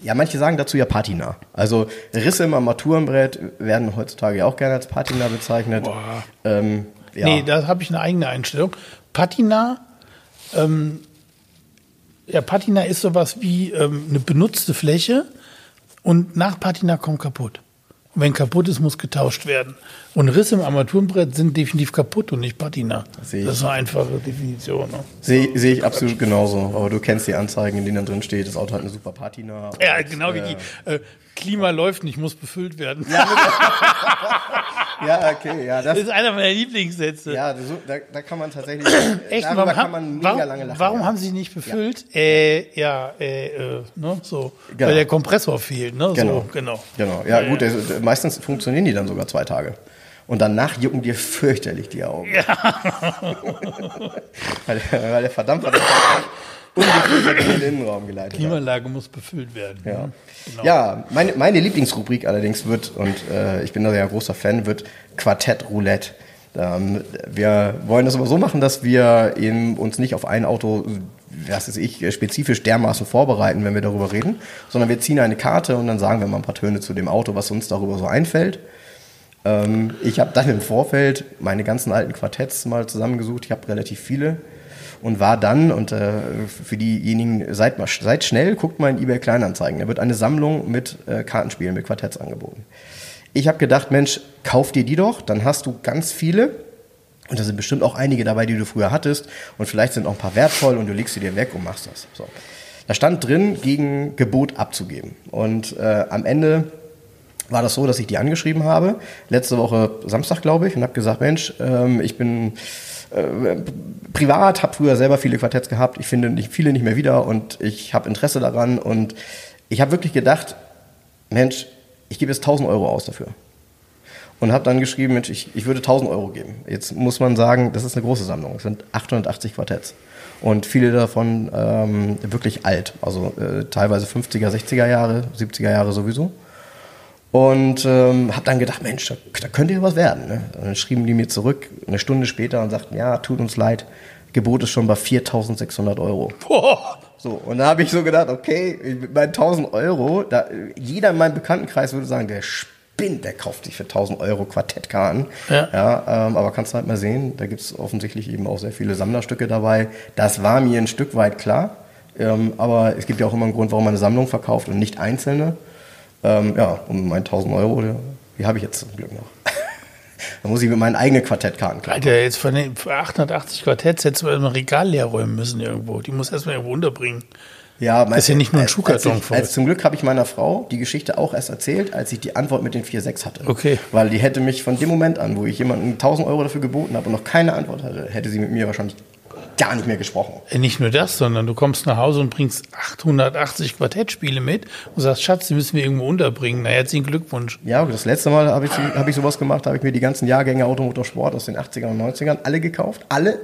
ja, manche sagen dazu ja Patina. Also Risse im Armaturenbrett werden heutzutage ja auch gerne als Patina bezeichnet. Ähm, ja. Nee, da habe ich eine eigene Einstellung. Patina, ähm, ja, Patina ist sowas wie ähm, eine benutzte Fläche und nach Patina kommt kaputt. Und wenn kaputt ist, muss getauscht werden. Und Risse im Armaturenbrett sind definitiv kaputt und nicht Patina. Sehe ich. Das ist eine einfache Definition. Ne? Sehe sehe ich absolut genauso. Aber du kennst die Anzeigen, in denen dann drin steht, das Auto hat eine super Patina. Ja, genau wie äh, die äh, Klima läuft nicht, muss befüllt werden. Ja, okay, ja, Das das, ist einer meiner Lieblingssätze. ja, so, da, da kann man tatsächlich, Echt? darüber Warum, kann man mega warum, lange lachen. warum ja. haben sie nicht befüllt? Äh, ja, äh, äh, ne, so. Genau. Weil der Kompressor fehlt, ne? Genau. So, genau. Genau, ja, gut, der, meistens funktionieren die dann sogar zwei Tage. Und danach jucken dir fürchterlich die Augen. weil, der- weil der Verdampfer ungefähr in den Innenraum geleitet hat. Klimaanlage muss befüllt werden. Ja, ne? Genau. ja meine, meine Lieblingsrubrik allerdings wird, und äh, ich bin da ja großer Fan, wird Quartett Roulette. Ähm, wir wollen das aber so machen, dass wir eben uns nicht auf ein Auto, was weiß ich, spezifisch dermaßen vorbereiten, wenn wir darüber reden, sondern wir ziehen eine Karte und dann sagen wir mal ein paar Töne zu dem Auto, was uns darüber so einfällt. Ähm, ich habe dann im Vorfeld meine ganzen alten Quartetts mal zusammengesucht. Ich habe relativ viele und war dann, und äh, für diejenigen, seid, mal, seid schnell, guckt mal in eBay Kleinanzeigen. Da wird eine Sammlung mit äh, Kartenspielen, mit Quartetts angeboten. Ich habe gedacht, Mensch, kauf dir die doch, dann hast du ganz viele. Und da sind bestimmt auch einige dabei, die du früher hattest. Und vielleicht sind auch ein paar wertvoll und du legst sie dir weg und machst das. So. Da stand drin, gegen Gebot abzugeben. Und äh, am Ende war das so, dass ich die angeschrieben habe, letzte Woche Samstag, glaube ich, und habe gesagt, Mensch, ähm, ich bin äh, privat, habe früher selber viele Quartetts gehabt, ich finde nicht, viele nicht mehr wieder und ich habe Interesse daran und ich habe wirklich gedacht, Mensch, ich gebe jetzt 1000 Euro aus dafür. Und habe dann geschrieben, Mensch, ich, ich würde 1000 Euro geben. Jetzt muss man sagen, das ist eine große Sammlung. Es sind 880 Quartetts. Und viele davon ähm, wirklich alt. Also äh, teilweise 50er, 60er Jahre, 70er Jahre sowieso. Und ähm, habe dann gedacht, Mensch, da, da könnte ja was werden. Ne? Dann schrieben die mir zurück eine Stunde später und sagten, ja, tut uns leid, Gebot ist schon bei 4.600 Euro. Boah. So, und da habe ich so gedacht, okay, meinen 1000 Euro, da, jeder in meinem Bekanntenkreis würde sagen, der spinnt, der kauft sich für 1000 Euro Quartettkarten. Ja. Ja, ähm, aber kannst du halt mal sehen, da gibt's offensichtlich eben auch sehr viele Sammlerstücke dabei. Das war mir ein Stück weit klar. Ähm, aber es gibt ja auch immer einen Grund, warum man eine Sammlung verkauft und nicht einzelne. Ähm, ja, und mein 1000 Euro, die habe ich jetzt zum Glück noch. da muss ich mit meinen eigenen Quartettkarten klar. Alter, jetzt von den für 880 Quartetts hättest du erstmal Regal leer räumen müssen irgendwo. Die muss erstmal irgendwo unterbringen. Ja, ist ja nicht nur ein Schuhkarton als, als Zum Glück habe ich meiner Frau die Geschichte auch erst erzählt, als ich die Antwort mit den 4,6 hatte. Okay. Weil die hätte mich von dem Moment an, wo ich jemanden 1000 Euro dafür geboten habe und noch keine Antwort hatte, hätte sie mit mir wahrscheinlich gar nicht mehr gesprochen. Äh, Nicht nur das, sondern du kommst nach Hause und bringst 880 Quartettspiele mit und sagst, Schatz, die müssen wir irgendwo unterbringen. Na, herzlichen Glückwunsch. Ja, das letzte Mal habe ich, hab ich sowas gemacht, habe ich mir die ganzen Jahrgänge Automotorsport aus den 80ern und 90ern alle gekauft. Alle.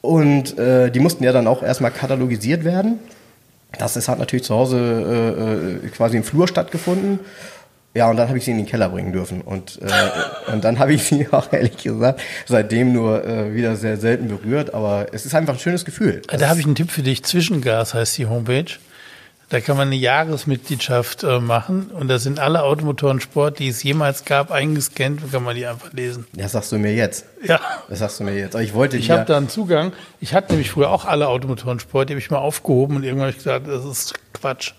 Und äh, die mussten ja dann auch erstmal katalogisiert werden. Das ist, hat natürlich zu Hause äh, äh, quasi im Flur stattgefunden. Ja, und dann habe ich sie in den Keller bringen dürfen. Und, äh, und dann habe ich sie auch ehrlich gesagt seitdem nur äh, wieder sehr selten berührt. Aber es ist einfach ein schönes Gefühl. Da habe ich einen Tipp für dich. Zwischengas heißt die Homepage. Da kann man eine Jahresmitgliedschaft äh, machen und da sind alle Automotoren Sport, die es jemals gab, eingescannt und kann man die einfach lesen. Das sagst du mir jetzt. Ja. Das sagst du mir jetzt. Aber ich wollte Ich habe da einen Zugang. Ich hatte nämlich früher auch alle Automotoren Sport, die habe ich mal aufgehoben und irgendwann habe ich gesagt, das ist Quatsch.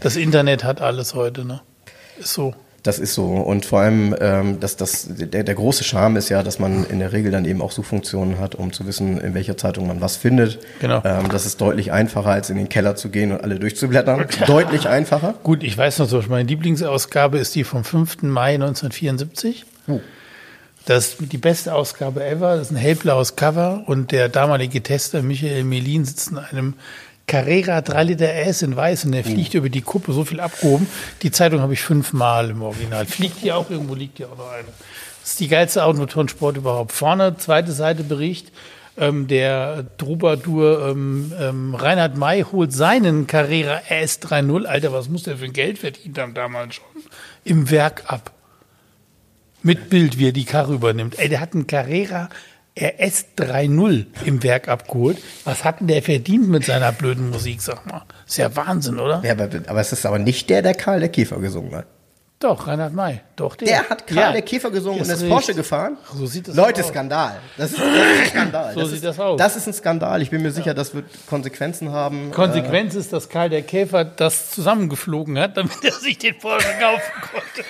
Das Internet hat alles heute, ne? Ist so. Das ist so. Und vor allem, ähm, dass das, der, der große Charme ist ja, dass man in der Regel dann eben auch Suchfunktionen hat, um zu wissen, in welcher Zeitung man was findet. Genau. Ähm, das ist deutlich einfacher, als in den Keller zu gehen und alle durchzublättern. deutlich einfacher. Gut, ich weiß noch so, meine Lieblingsausgabe ist die vom 5. Mai 1974. Das ist die beste Ausgabe ever. Das ist ein hellblaues Cover und der damalige Tester Michael Melin sitzt in einem Carrera 3 Liter S in weiß und der fliegt über die Kuppe, so viel abgehoben. Die Zeitung habe ich fünfmal im Original. Fliegt die auch irgendwo, liegt die auch noch eine. Das ist die geilste Automotorensport überhaupt. Vorne, zweite Seite Bericht. Ähm, der Troubadour ähm, ähm, Reinhard May holt seinen Carrera S30. Alter, was muss der für ein Geld verdient haben damals schon? Im Werk ab. Mit Bild, wie er die Karre übernimmt. Ey, der hat einen Carrera RS30 im Werk abgeholt. Was hat denn der verdient mit seiner blöden Musik, sag mal? Ist ja Wahnsinn, oder? Ja, aber, aber es ist aber nicht der, der Karl der Käfer gesungen hat. Doch, Reinhard May. Doch, der. Der hat Karl Ja. der Käfer gesungen und Ist ist richtig. Porsche gefahren. So sieht das Leute, aus. Skandal. Das ist, das ist ein Skandal. So das sieht ist, das aus. Das ist ein Skandal. Ich bin mir sicher, das wird Konsequenzen haben. Konsequenz ist, dass Karl der Käfer das zusammengeflogen hat, damit er sich den Porsche kaufen konnte.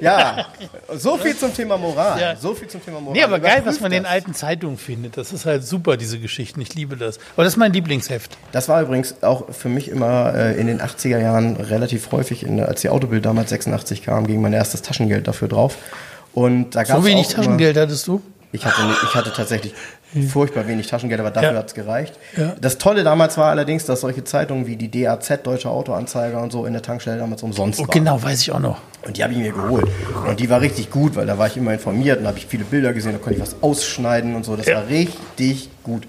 Ja, so viel zum Thema Moral. Ja. So viel zum Thema Moral. Nee, aber geil, was Überprüft man in das. alten Zeitungen findet. Das ist halt super, diese Geschichten. Ich liebe das. Aber das ist mein Lieblingsheft. Das war übrigens auch für mich immer äh, in den 80er Jahren relativ häufig, in, als die Autobild damals 86 kam, ging mein erstes Taschengeld dafür drauf. Und da gab So wenig Taschengeld hattest du? Ich, hatte, ich hatte tatsächlich furchtbar wenig Taschengeld, aber dafür Ja. hat es gereicht. Ja. Das Tolle damals war allerdings, dass solche Zeitungen wie die DAZ, Deutsche Autoanzeiger und so in der Tankstelle damals umsonst Oh, waren. genau, weiß ich auch noch. Und die habe ich mir geholt. Und die war richtig gut, weil da war ich immer informiert und habe ich viele Bilder gesehen, da konnte ich was ausschneiden und so. Das Ja. war richtig gut.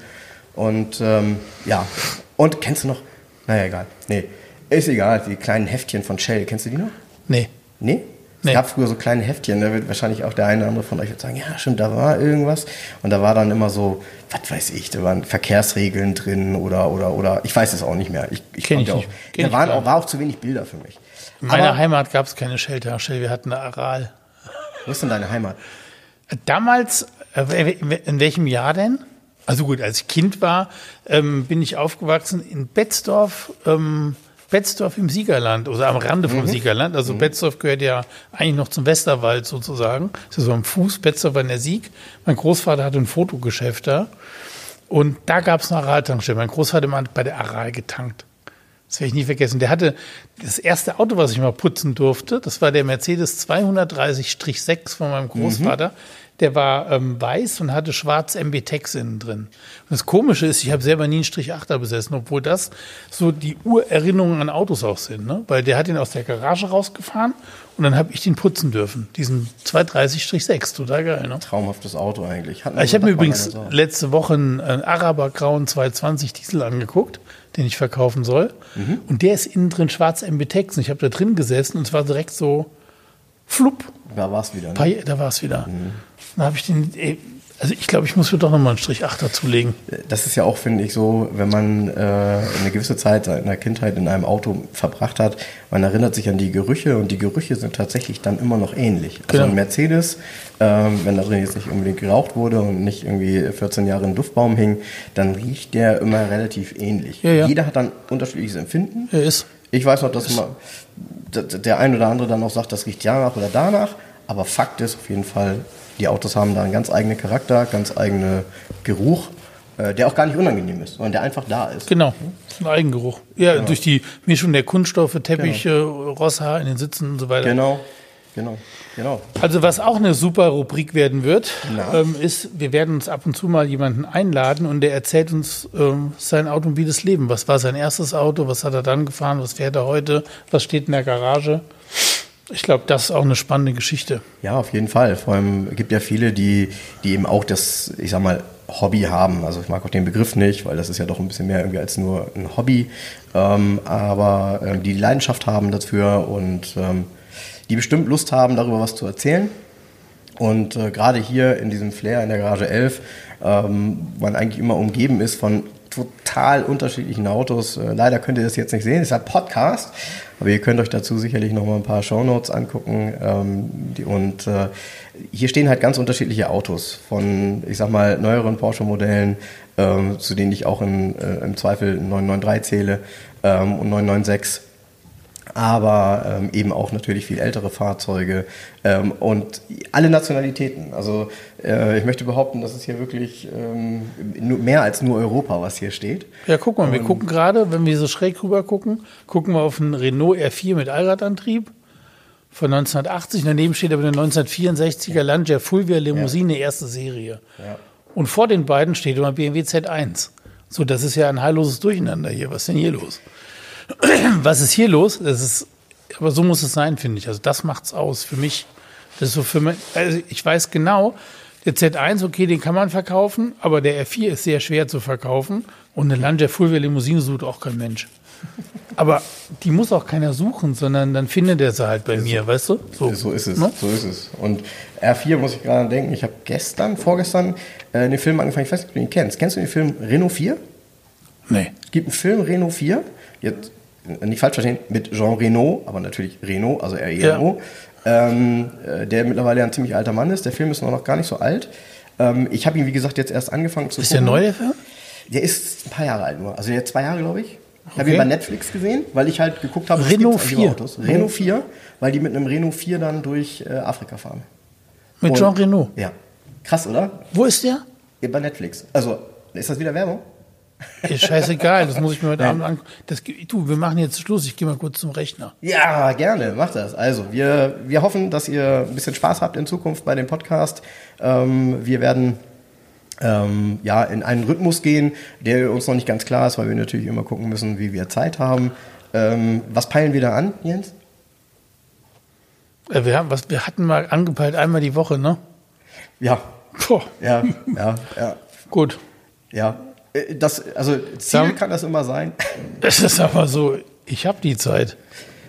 Und ähm, ja. Und kennst du noch? Naja, egal. Nee. Ist egal, die kleinen Heftchen von Shell. Kennst du die noch? Nee. Nee? Es Nee. gab früher so kleine Heftchen, da wird wahrscheinlich auch der eine oder andere von euch jetzt sagen, ja, stimmt, da war irgendwas. Und da war dann immer so, was weiß ich, da waren Verkehrsregeln drin oder, oder, oder, ich weiß es auch nicht mehr. Ich, ich Kenn ich. Auch, Kenn da waren auch, war auch zu wenig Bilder für mich. In meiner Aber- Heimat gab es keine Shelter. Wir hatten eine Aral. Wo ist denn deine Heimat? Damals, äh, in welchem Jahr denn? Also gut, als ich Kind war, ähm, bin ich aufgewachsen in Betzdorf, ähm, Betzdorf im Siegerland, oder am Rande vom Siegerland. Also Betzdorf gehört ja eigentlich noch zum Westerwald sozusagen. Das ist so am Fuß, Betzdorf war in der Sieg. Mein Großvater hatte ein Fotogeschäft da. Und da gab es eine Aral-Tankstelle. Mein Großvater hat bei der Aral getankt. Das werde ich nie vergessen. Der hatte das erste Auto, was ich mal putzen durfte. Das war der Mercedes 230-6 von meinem Großvater. Der war ähm, weiß und hatte schwarz MB-Tex innen drin. Und das Komische ist, ich habe selber nie einen Strich 8er besessen, obwohl das so die Urerinnerungen an Autos auch sind. Ne? Weil der hat ihn aus der Garage rausgefahren und dann habe ich den putzen dürfen. Diesen 230-6. Total geil, ne? Traumhaftes Auto eigentlich. Ich habe mir übrigens letzte Woche einen, einen Araber-grauen 220 Diesel angeguckt, den ich verkaufen soll. Mhm. Und der ist innen drin schwarz MBTEX. Und ich habe da drin gesessen und es war direkt so flupp. Da war es wieder. Ne? Da war es wieder. Mhm. Dann habe ich den. Also ich glaube, ich muss mir doch nochmal einen Strich 8 dazulegen. Das ist ja auch, finde ich, so, wenn man äh, eine gewisse Zeit in der Kindheit in einem Auto verbracht hat, man erinnert sich an die Gerüche und die Gerüche sind tatsächlich dann immer noch ähnlich. Also Genau. ein Mercedes, ähm, wenn da drin jetzt nicht unbedingt geraucht wurde und nicht irgendwie 14 Jahre im Duftbaum hing, dann riecht der immer relativ ähnlich. Ja, ja. Jeder hat dann unterschiedliches Empfinden. Er ist. Ich weiß noch, dass d- der ein oder andere dann auch sagt, das riecht danach oder danach. Aber Fakt ist auf jeden Fall, die Autos haben da einen ganz eigenen Charakter, ganz eigenen Geruch, äh, der auch gar nicht unangenehm ist, sondern der einfach da ist. Genau, das ist ein Eigengeruch. Ja, durch die Mischung der Kunststoffe, Teppiche, Rosshaar in den Sitzen und so weiter. Genau, genau, genau. Also was auch eine super Rubrik werden wird, ähm, ist, wir werden uns ab und zu mal jemanden einladen und der erzählt uns ähm, sein automobiles Leben. Was war sein erstes Auto? Was hat er dann gefahren? Was fährt er heute? Was steht in der Garage? Ich glaube, das ist auch eine spannende Geschichte. Ja, auf jeden Fall. Vor allem es gibt ja viele, die, die eben auch das, ich sag mal, Hobby haben. Also ich mag auch den Begriff nicht, weil das ist ja doch ein bisschen mehr irgendwie als nur ein Hobby. Ähm, aber ähm, die die Leidenschaft haben dafür und ähm, die bestimmt Lust haben, darüber was zu erzählen. Und äh, gerade hier in diesem Flair in der Garage 11, ähm, man eigentlich immer umgeben ist von total unterschiedlichen Autos. Äh, leider könnt ihr das jetzt nicht sehen, es ist ein Podcast, aber ihr könnt euch dazu sicherlich noch mal ein paar Shownotes angucken. Ähm, die, und äh, hier stehen halt ganz unterschiedliche Autos von, ich sag mal, neueren Porsche-Modellen, ähm, zu denen ich auch in, äh, im Zweifel 993 zähle ähm, und 996 aber ähm, eben auch natürlich viel ältere Fahrzeuge ähm, und alle Nationalitäten. Also äh, ich möchte behaupten, das ist hier wirklich ähm, mehr als nur Europa, was hier steht. Ja, guck mal, wir gucken gerade, wenn wir so schräg rüber gucken, gucken wir auf einen Renault R4 mit Allradantrieb von 1980. Daneben steht aber eine 1964er Lancia Fulvia Limousine, erste Serie. Ja. Und vor den beiden steht immer BMW Z1. So, das ist ja ein heilloses Durcheinander hier. Was ist denn hier los? Was ist hier los? Das ist, aber so muss es sein, finde ich. Also das macht's aus für mich. Das ist so für mich, also ich weiß genau, der Z1, okay, den kann man verkaufen, aber der R4 ist sehr schwer zu verkaufen und eine Lancia Fulvia Limousine sucht auch kein Mensch. Aber die muss auch keiner suchen, sondern dann findet er sie halt bei mir, weißt du? So ist es, Ne? so ist es. Und R4 muss ich gerade denken, ich habe gestern, vorgestern äh, den Film angefangen, ich weiß nicht, ob du ihn kennst. Kennst du den Film Renault 4? Nee. Es gibt einen Film Renault 4, jetzt nicht falsch verstehen, mit Jean Renault, aber natürlich Renault, also R-E-N-O, ähm, äh, der mittlerweile ein ziemlich alter Mann ist. Der Film ist noch gar nicht so alt. Ähm, ich habe ihn, wie gesagt, jetzt erst angefangen zu Ist der neu, der Film? Der ist ein paar Jahre alt nur. Also der zwei Jahre, glaube ich. Ich habe ihn bei Netflix gesehen, weil ich halt geguckt habe, was Renault eigentlich 4. über Autos. Renault 4, weil die mit einem Renault 4 dann durch äh, Afrika fahren. Mit Und- Jean Renault. Ja. Krass, oder? Wo ist der? Ja, Bei Netflix. Also, ist das wieder Werbung? Ist scheißegal, das muss ich mir heute Abend angucken. Das, du, wir machen jetzt Schluss, ich gehe mal kurz zum Rechner. Ja, gerne, macht das. Also, wir, wir hoffen, dass ihr ein bisschen Spaß habt in Zukunft bei dem Podcast. Ähm, wir werden ähm, ja in einen Rhythmus gehen, der uns noch nicht ganz klar ist, weil wir natürlich immer gucken müssen, wie wir Zeit haben. Ähm, was peilen wir da an, Jens? Äh, Wir, haben, was, wir hatten mal angepeilt, einmal die Woche, ne? Ja, Boah, ja, ja, ja, gut. ja. Äh, Das, also Ziel Dann- kann das immer sein. Es ist aber so, ich habe die Zeit.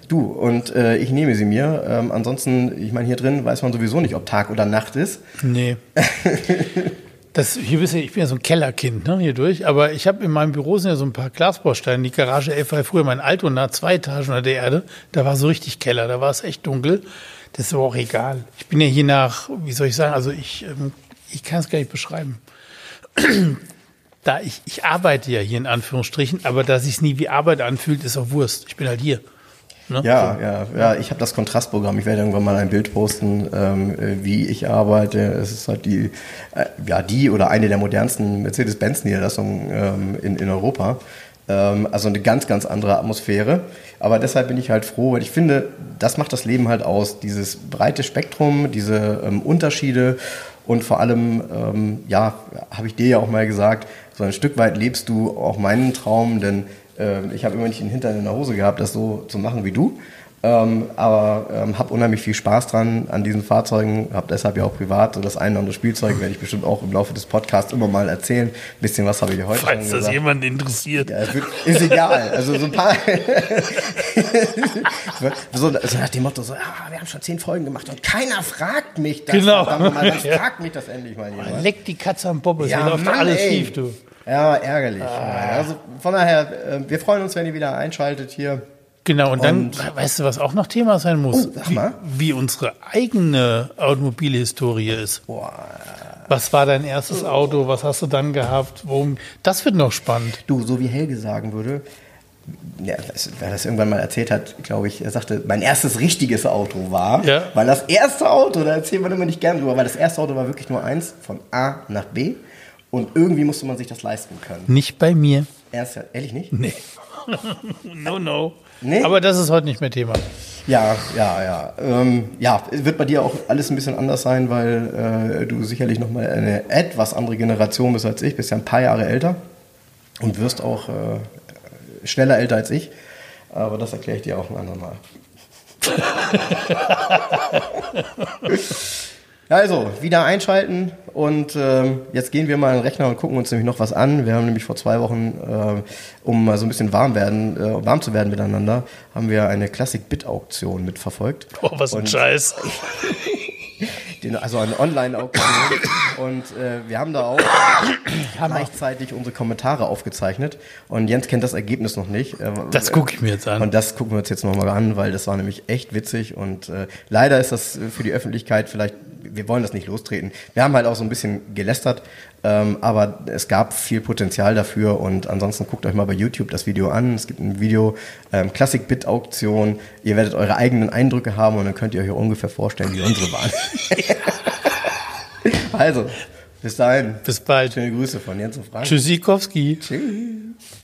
Du, und äh, ich nehme sie mir. Ähm, ansonsten, ich meine, hier drin weiß man sowieso nicht, ob Tag oder Nacht ist. Nee. Das, hier bist du, ich bin ja so ein Kellerkind, ne, hier durch. Aber ich habe in meinem Büro sind ja so ein paar Glasbausteine. Die Garage 11 war früher mein Alto nah zwei Etagen unter der Erde. Da war so richtig Keller, da war es echt dunkel. Das ist aber auch egal. Ich bin ja hier nach, wie soll ich sagen, also ich, ähm, ich kann es gar nicht beschreiben. Da ich, ich arbeite ja hier in Anführungsstrichen, aber dass sich nie wie Arbeit anfühlt, ist auch Wurst. Ich bin halt hier. Ne? Ja, ja, ja, ich habe das Kontrastprogramm. Ich werde irgendwann mal ein Bild posten, ähm, äh, wie ich arbeite. Es ist halt die, äh, ja, die oder eine der modernsten Mercedes-Benz-Niederlassungen ähm, in, in Europa. Ähm, also eine ganz, ganz andere Atmosphäre. Aber deshalb bin ich halt froh, weil ich finde, das macht das Leben halt aus. Dieses breite Spektrum, diese ähm, Unterschiede und vor allem, ähm, ja, habe ich dir ja auch mal gesagt, so ein Stück weit lebst du auch meinen Traum, denn ähm, ich habe immer nicht den Hintern in der Hose gehabt, das so zu machen wie du. Ähm, aber ähm, habe unheimlich viel Spaß dran an diesen Fahrzeugen, habe deshalb ja auch privat so das eine oder andere Spielzeug, werde ich bestimmt auch im Laufe des Podcasts immer mal erzählen. Ein bisschen was habe ich ja heute Falls schon das gesagt. jemand interessiert. Ja, ist egal. Also so ein paar. so, so nach dem Motto, so, ah, wir haben schon zehn Folgen gemacht und keiner fragt mich das. Genau. Mal, dann Ja. fragt mich das endlich mal jemand. Leck die Katze am Bobbes, Ja, hier läuft Mann, alles ey. schief, du. Ja, ärgerlich. Also von daher, äh, wir freuen uns, wenn ihr wieder einschaltet hier. Genau, und dann, Und- weißt du, was auch noch Thema sein muss? Oh, sag mal. Wie, wie unsere eigene Automobilhistorie ist. Was war dein erstes Auto? Was hast du dann gehabt? Worum? Das wird noch spannend. Du, so wie Helge sagen würde, ja, das, wer das irgendwann mal erzählt hat, glaube ich, er sagte, mein erstes richtiges Auto war, Ja. weil das erste Auto, da erzählt man immer nicht gern drüber, weil das erste Auto war wirklich nur eins, von A nach B und irgendwie musste man sich das leisten können. Nicht bei mir. Erst, ehrlich nicht? Nee. no, no. Nee? Aber das ist heute nicht mehr Thema. Ja, ja, ja. Ähm, ja, es wird bei dir auch alles ein bisschen anders sein, weil äh, du sicherlich nochmal eine etwas andere Generation bist als ich, bist ja ein paar Jahre älter und wirst auch äh, schneller älter als ich. Aber das erkläre ich dir auch ein andermal. Also, wieder einschalten und ähm, jetzt gehen wir mal in den Rechner und gucken uns nämlich noch was an. Wir haben nämlich vor zwei Wochen, äh, um mal so ein bisschen warm, werden, äh, warm zu werden miteinander, haben wir eine Classic-Bit-Auktion mitverfolgt. Oh, was ein Und- Scheiß. Den, also eine Online-Auktion. und äh, wir haben da auch gleichzeitig unsere Kommentare aufgezeichnet. Und Jens kennt das Ergebnis noch nicht. Äh, Das gucke ich mir jetzt an. Und das gucken wir uns jetzt nochmal an, weil das war nämlich echt witzig. Und äh, leider ist das äh, für die Öffentlichkeit vielleicht, wir wollen das nicht lostreten. Wir haben halt auch so ein bisschen gelästert, ähm, aber es gab viel Potenzial dafür. Und ansonsten guckt euch mal bei YouTube das Video an. Es gibt ein Video, ähm, Classic-Bit-Auktion. Ihr werdet eure eigenen Eindrücke haben und dann könnt ihr euch auch ungefähr vorstellen, wie unsere waren. also, bis dahin. Bis bald. Schöne Grüße von Jens und Frank. Tschüssikowski. Tschüss.